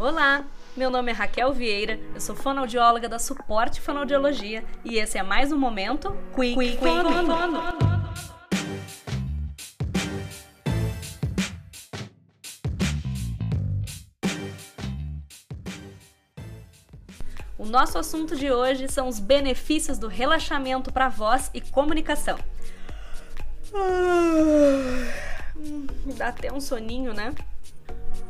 Olá, meu nome é Raquel Vieira, eu sou fonoaudióloga da Suporte Fonoaudiologia e esse é mais um momento Quick, Quick Fono. Fono. O nosso assunto de hoje são os benefícios do relaxamento para voz e comunicação. Ah, dá até um soninho, né?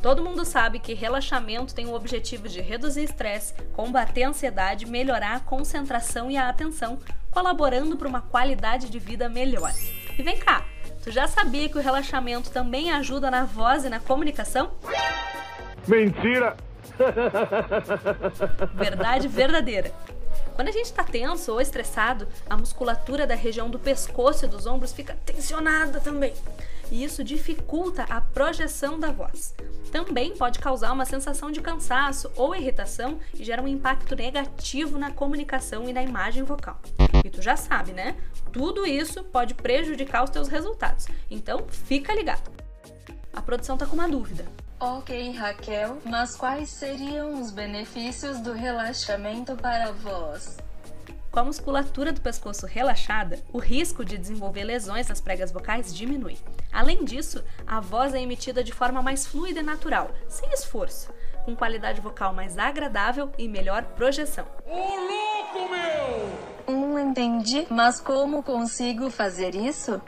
Todo mundo sabe que relaxamento tem o objetivo de reduzir estresse, combater a ansiedade, melhorar a concentração e a atenção, colaborando para uma qualidade de vida melhor. E vem cá, tu já sabia que o relaxamento também ajuda na voz e na comunicação? Mentira! Verdade verdadeira. Quando a gente está tenso ou estressado, a musculatura da região do pescoço e dos ombros fica tensionada também e isso dificulta a projeção da voz. Também pode causar uma sensação de cansaço ou irritação e gera um impacto negativo na comunicação e na imagem vocal. E tu já sabe, né? Tudo isso pode prejudicar os teus resultados. Então, fica ligado. A produção tá com uma dúvida. Ok, Raquel, mas quais seriam os benefícios do relaxamento para a voz? Com a musculatura do pescoço relaxada, o risco de desenvolver lesões nas pregas vocais diminui. Além disso, a voz é emitida de forma mais fluida e natural, sem esforço, com qualidade vocal mais agradável e melhor projeção. Ô louco, meu! Não entendi, mas como consigo fazer isso?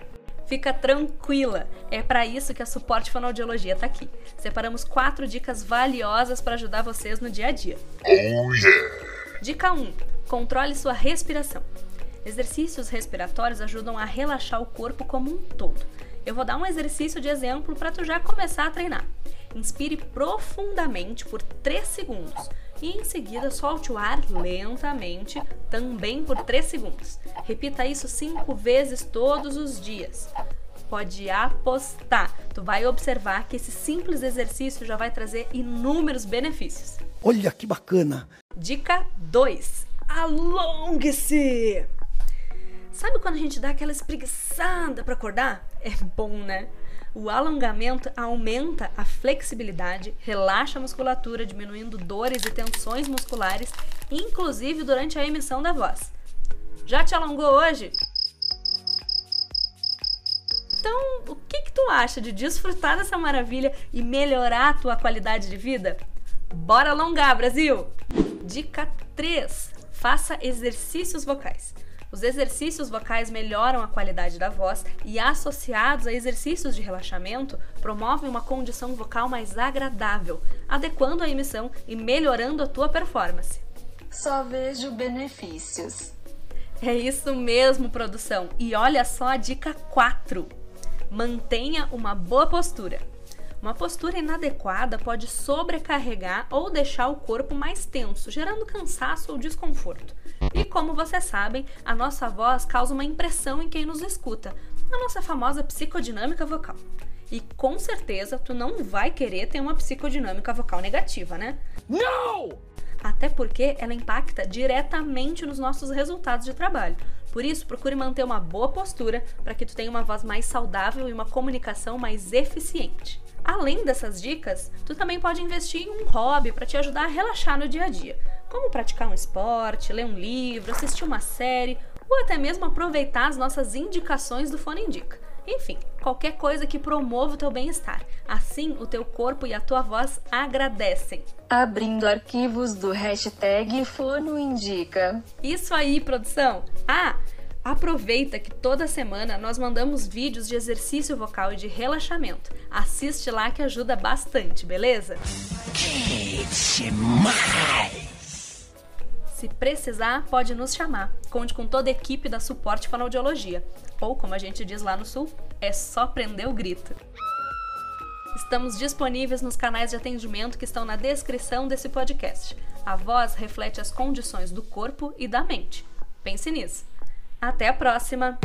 Fica tranquila, é para isso que a Suporte Fonoaudiologia está aqui. Separamos quatro dicas valiosas para ajudar vocês no dia a dia. Oh yeah! Dica 1 Controle sua respiração. Exercícios respiratórios ajudam a relaxar o corpo como um todo. Eu vou dar um exercício de exemplo para tu já começar a treinar. Inspire profundamente por 3 segundos e em seguida solte o ar lentamente, também por 3 segundos. Repita isso 5 vezes todos os dias. Pode apostar, tu vai observar que esse simples exercício já vai trazer inúmeros benefícios. Olha que bacana! Dica 2: Alongue-se! Sabe quando a gente dá aquela espreguiçada para acordar? É bom, né? O alongamento aumenta a flexibilidade, relaxa a musculatura, diminuindo dores e tensões musculares, inclusive durante a emissão da voz. Já te alongou hoje? Então, o que, que tu acha de desfrutar dessa maravilha e melhorar a tua qualidade de vida? Bora alongar, Brasil! Dica 3 Faça exercícios vocais. Os exercícios vocais melhoram a qualidade da voz e, associados a exercícios de relaxamento, promovem uma condição vocal mais agradável, adequando a emissão e melhorando a tua performance. Só vejo benefícios. É isso mesmo, produção. E olha só a dica 4. Mantenha uma boa postura. Uma postura inadequada pode sobrecarregar ou deixar o corpo mais tenso, gerando cansaço ou desconforto. E como vocês sabem, a nossa voz causa uma impressão em quem nos escuta, a nossa famosa psicodinâmica vocal. E com certeza tu não vai querer ter uma psicodinâmica vocal negativa, né? Não! Até porque ela impacta diretamente nos nossos resultados de trabalho. Por isso, procure manter uma boa postura para que tu tenha uma voz mais saudável e uma comunicação mais eficiente. Além dessas dicas, tu também pode investir em um hobby para te ajudar a relaxar no dia a dia, como praticar um esporte, ler um livro, assistir uma série ou até mesmo aproveitar as nossas indicações do Fone Indica. Enfim, qualquer coisa que promova o teu bem-estar. Assim, o teu corpo e a tua voz agradecem. Abrindo arquivos do hashtag Fono Indica. Isso aí, produção! Ah, Aproveita que toda semana nós mandamos vídeos de exercício vocal e de relaxamento. Assiste lá que ajuda bastante, beleza? Que! Se precisar, pode nos chamar. Conte com toda a equipe da Suporte Fonoaudiologia. Ou, como a gente diz lá no Sul, é só prender o grito. Estamos disponíveis nos canais de atendimento que estão na descrição desse podcast. A voz reflete as condições do corpo e da mente. Pense nisso. Até a próxima!